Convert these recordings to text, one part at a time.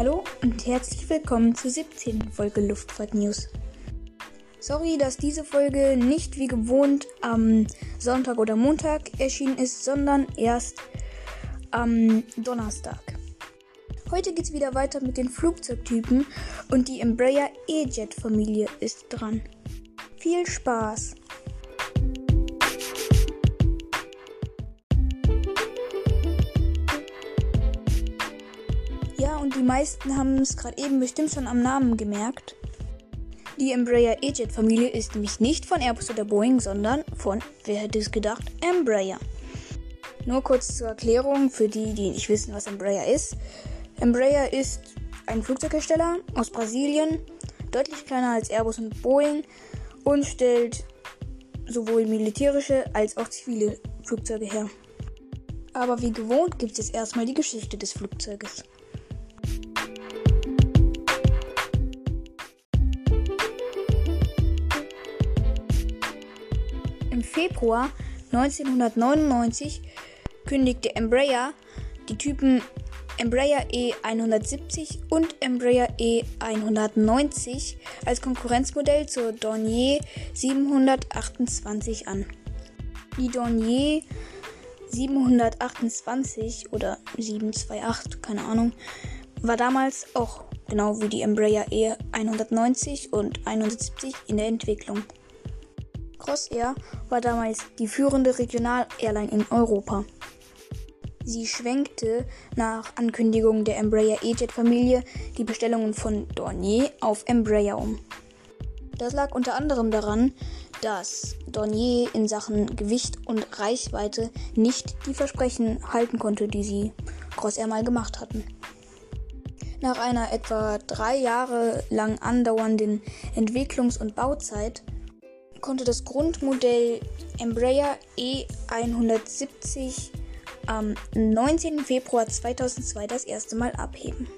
Hallo und herzlich willkommen zur 17. Folge Luftfahrt News. Sorry, dass diese Folge nicht wie gewohnt am Sonntag oder Montag erschienen ist, sondern erst am Donnerstag. Heute geht es wieder weiter mit den Flugzeugtypen und die Embraer E-Jet Familie ist dran. Viel Spaß! Die meisten haben es gerade eben bestimmt schon am Namen gemerkt. Die Embraer E-Jet Familie ist nämlich nicht von Airbus oder Boeing, sondern von, wer hätte es gedacht, Embraer. Nur kurz zur Erklärung für die, die nicht wissen, was Embraer ist. Embraer ist ein Flugzeughersteller aus Brasilien, deutlich kleiner als Airbus und Boeing und stellt sowohl militärische als auch zivile Flugzeuge her. Aber wie gewohnt gibt es jetzt erstmal die Geschichte des Flugzeuges. Februar 1999 kündigte Embraer die Typen Embraer E170 und Embraer E190 als Konkurrenzmodell zur Dornier 728 an. Die Dornier 728 oder 728, keine Ahnung, war damals auch genau wie die Embraer E190 und 170 in der Entwicklung. Crossair war damals die führende Regional-Airline in Europa. Sie schwenkte nach Ankündigung der Embraer E-Jet-Familie die Bestellungen von Dornier auf Embraer um. Das lag unter anderem daran, dass Dornier in Sachen Gewicht und Reichweite nicht die Versprechen halten konnte, die sie Crossair mal gemacht hatten. Nach einer etwa drei Jahre lang andauernden Entwicklungs- und Bauzeit konnte das Grundmodell Embraer E170 am 19. Februar 2002 das erste Mal abheben.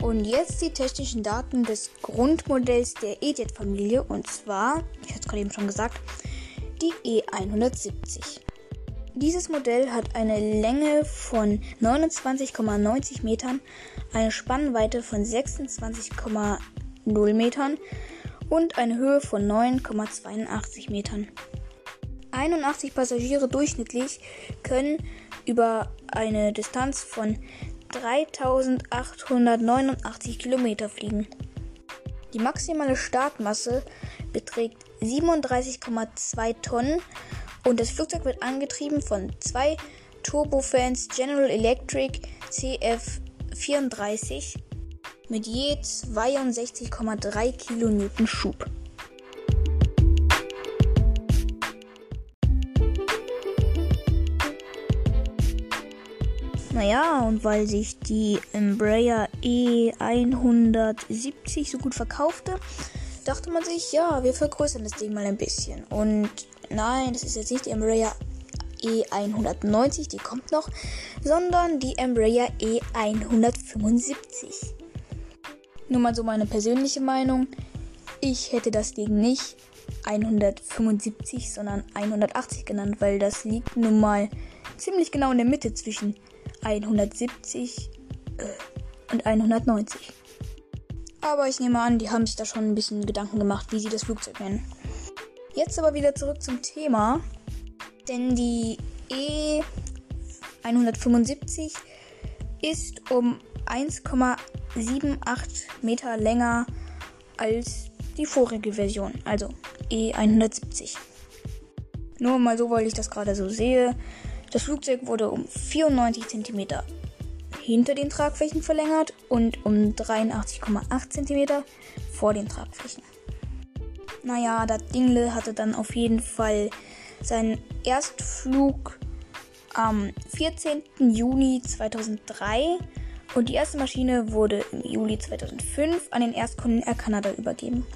Und jetzt die technischen Daten des Grundmodells der E-Jet-Familie und zwar, ich hatte es gerade eben schon gesagt, die E170. Dieses Modell hat eine Länge von 29,90 Metern, eine Spannweite von 26,0 Metern und eine Höhe von 9,82 Metern. 81 Passagiere durchschnittlich können über eine Distanz von 3889 Kilometer fliegen. Die maximale Startmasse beträgt 37,2 Tonnen und das Flugzeug wird angetrieben von zwei Turbofans General Electric CF34 mit je 62,3 Kilonewton Schub. Naja, und weil sich die Embraer E170 so gut verkaufte, dachte man sich, ja, wir vergrößern das Ding mal ein bisschen. Und nein, das ist jetzt nicht die Embraer E190, die kommt noch, sondern die Embraer E175. Nur mal so meine persönliche Meinung. Ich hätte das Ding nicht 175, sondern 180 genannt, weil das liegt nun mal ziemlich genau in der Mitte zwischen 170 äh, und 190. Aber ich nehme an, die haben sich da schon ein bisschen Gedanken gemacht, wie sie das Flugzeug nennen. Jetzt aber wieder zurück zum Thema. Denn die E175 ist um 1,78 Meter länger als die vorige Version, also E170. Nur mal so, weil ich das gerade so sehe. Das Flugzeug wurde um 94 cm hinter den Tragflächen verlängert und um 83,8 cm vor den Tragflächen. Naja, das Dingle hatte dann auf jeden Fall seinen Erstflug am 14. Juni 2003 und die erste Maschine wurde im Juli 2005 an den Erstkunden Air Canada übergeben.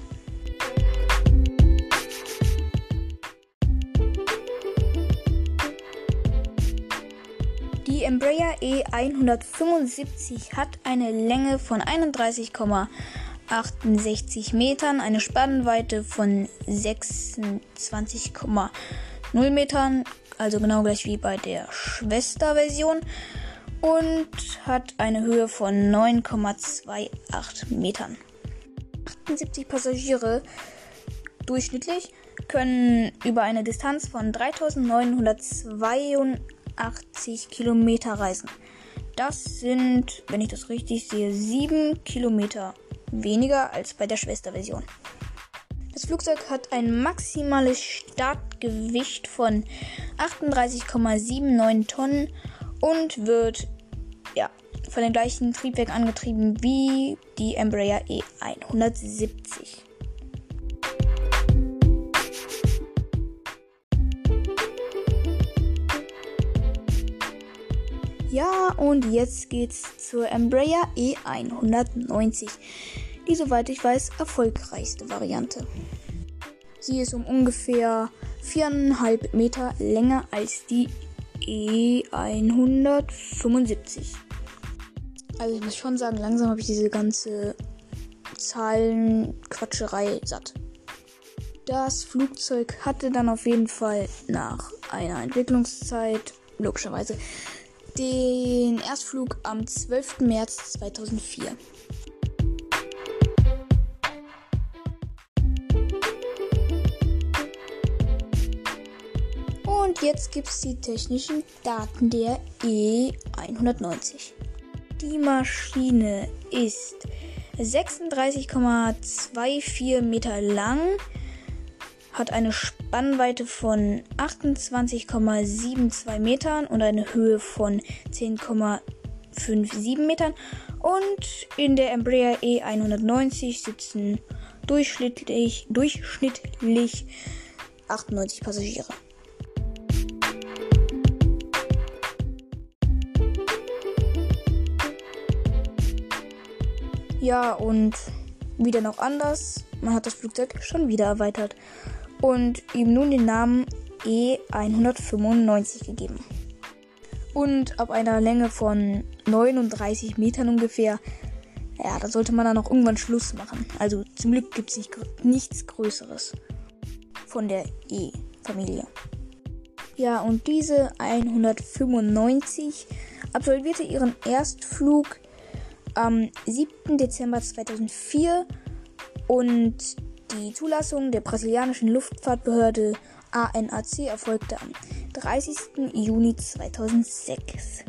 Die Embraer E175 hat eine Länge von 31,68 Metern, eine Spannweite von 26,0 0 Metern, also genau gleich wie bei der Schwesterversion und hat eine Höhe von 9,28 Metern. 78 Passagiere durchschnittlich können über eine Distanz von 3982 Kilometer reisen. Das sind, wenn ich das richtig sehe, 7 Kilometer weniger als bei der Schwesterversion. Das Flugzeug hat ein maximales Startgewicht von 38,79 Tonnen und wird ja, von dem gleichen Triebwerk angetrieben wie die Embraer E170. Ja, und jetzt geht's zur Embraer E190. Die, soweit ich weiß, erfolgreichste Variante. Sie ist um ungefähr 4,5 Meter länger als die E175. Also ich muss schon sagen, langsam habe ich diese ganze Zahlenquatscherei satt. Das Flugzeug hatte dann auf jeden Fall nach einer Entwicklungszeit, logischerweise, den Erstflug am 12. März 2004. jetzt gibt es die technischen Daten der E190. Die Maschine ist 36,24 Meter lang, hat eine Spannweite von 28,72 Metern und eine Höhe von 10,57 Metern. Und in der Embraer E190 sitzen durchschnittlich, durchschnittlich 98 Passagiere. Ja, und wieder noch anders. Man hat das Flugzeug schon wieder erweitert und ihm nun den Namen E195 gegeben. Und ab einer Länge von 39 Metern ungefähr, ja, da sollte man dann auch irgendwann Schluss machen. Also zum Glück gibt es nicht, nichts Größeres von der E-Familie. Ja, und diese 195 absolvierte ihren Erstflug am 7. Dezember 2004 und die Zulassung der brasilianischen Luftfahrtbehörde ANAC erfolgte am 30. Juni 2006.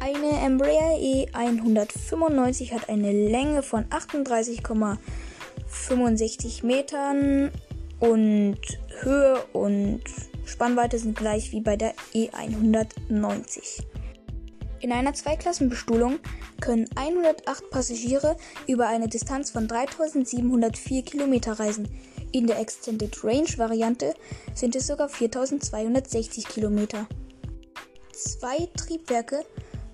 Eine Embraer E195 hat eine Länge von 38,65 Metern und Höhe und Spannweite sind gleich wie bei der E190. In einer Zweiklassenbestuhlung können 108 Passagiere über eine Distanz von 3704 Kilometer reisen. In der Extended Range Variante sind es sogar 4260 Kilometer. Zwei Triebwerke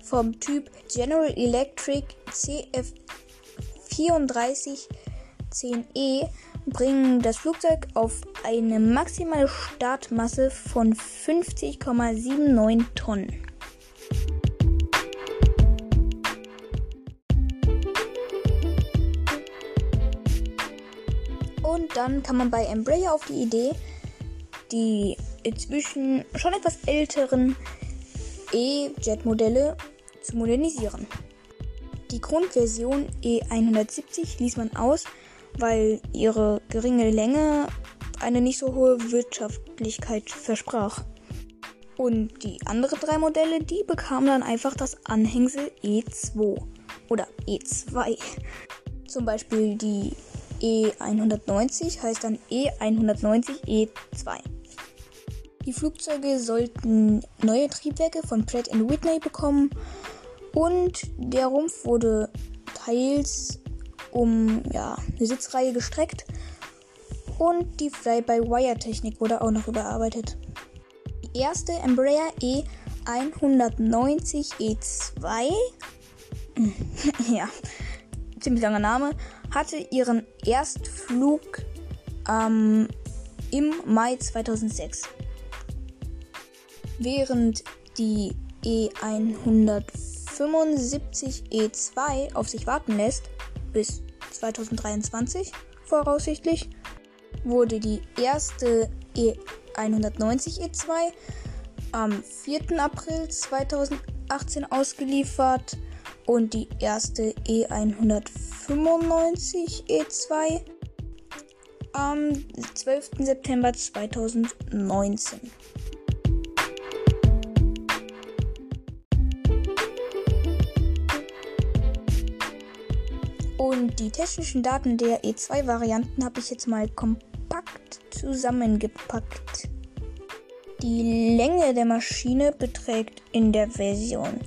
vom Typ General Electric CF3410E bringen das Flugzeug auf eine maximale Startmasse von 50,79 Tonnen. Und dann kam man bei Embraer auf die Idee, die inzwischen schon etwas älteren E-Jet-Modelle zu modernisieren. Die Grundversion E170 ließ man aus, weil ihre geringe Länge eine nicht so hohe Wirtschaftlichkeit versprach. Und die anderen drei Modelle, die bekamen dann einfach das Anhängsel E2 oder E2. Zum Beispiel die E190 heißt dann E190 E2. Die Flugzeuge sollten neue Triebwerke von Pratt Whitney bekommen und der Rumpf wurde teils um ja, eine Sitzreihe gestreckt und die Fly-by-Wire-Technik wurde auch noch überarbeitet. Die erste Embraer E190 E2, ja, ziemlich langer Name, hatte ihren Erstflug ähm, im Mai 2006. Während die E195 E175E2 auf sich warten lässt, bis 2023 voraussichtlich, wurde die erste E190E2 am 4. April 2018 ausgeliefert und die erste E195E2 am 12. September 2019. Die technischen Daten der E2-Varianten habe ich jetzt mal kompakt zusammengepackt. Die Länge der Maschine beträgt in der Version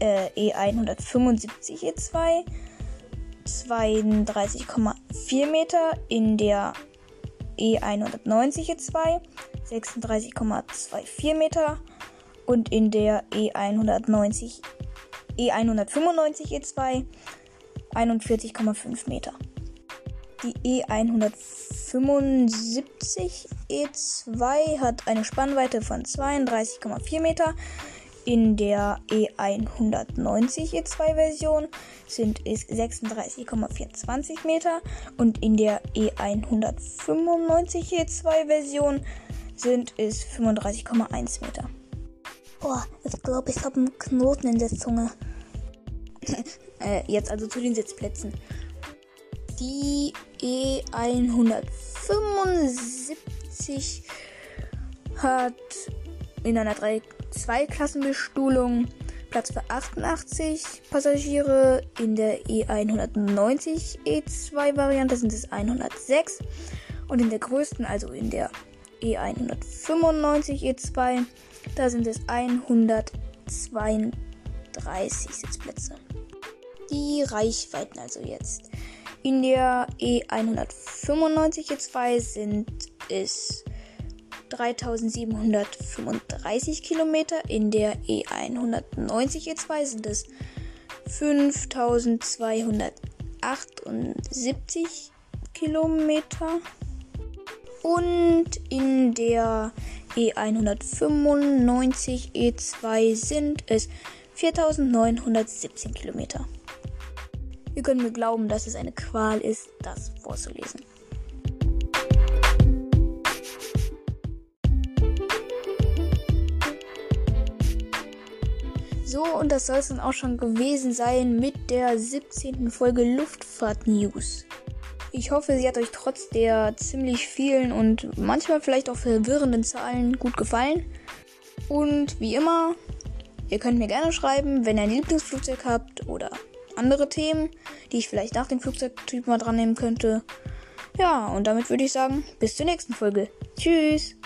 äh, E175 E2 32,4 Meter, in der E190 E2 36,24 Meter und in der E190 E195 E2 41,5 Meter. Die E175 E2 hat eine Spannweite von 32,4 Meter. In der E190 E2 Version sind es 36,24 Meter und in der E195 E2 Version sind es 35,1 Meter. Boah, ich glaube, ich habe einen Knoten in der Zunge. Äh, jetzt also zu den Sitzplätzen. Die E175 hat in einer 3-2-Klassenbestuhlung Platz für 88 Passagiere. In der E190 E2 Variante sind es 106. Und in der größten, also in der E195 E2, da sind es 132 Sitzplätze die Reichweiten also jetzt. In der E195 E2 sind es 3735 Kilometer. In der E190 E2 sind es 5278 Kilometer. Und in der E195 E2 sind es 4917 Kilometer. Ihr könnt mir glauben, dass es eine Qual ist, das vorzulesen. So, und das soll es dann auch schon gewesen sein mit der 17. Folge Luftfahrt News. Ich hoffe, sie hat euch trotz der ziemlich vielen und manchmal vielleicht auch verwirrenden Zahlen gut gefallen. Und wie immer, ihr könnt mir gerne schreiben, wenn ihr ein Lieblingsflugzeug habt oder andere Themen, die ich vielleicht nach dem Flugzeugtyp mal dran nehmen könnte. Ja, und damit würde ich sagen, bis zur nächsten Folge. Tschüss!